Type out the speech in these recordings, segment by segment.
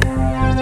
podcast.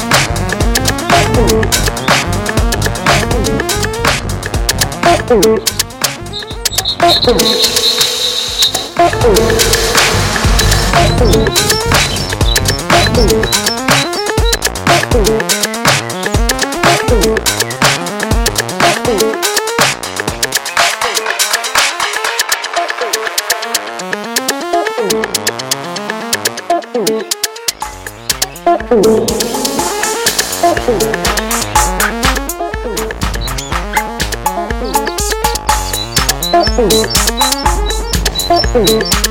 Oh. Ooh.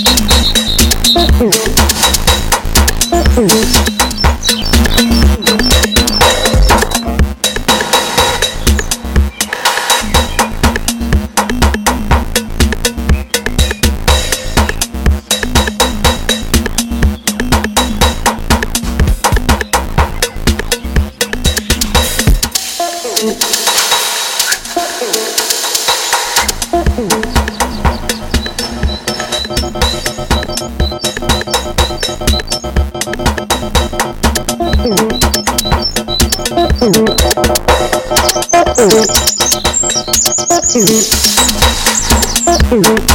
Mm-hmm.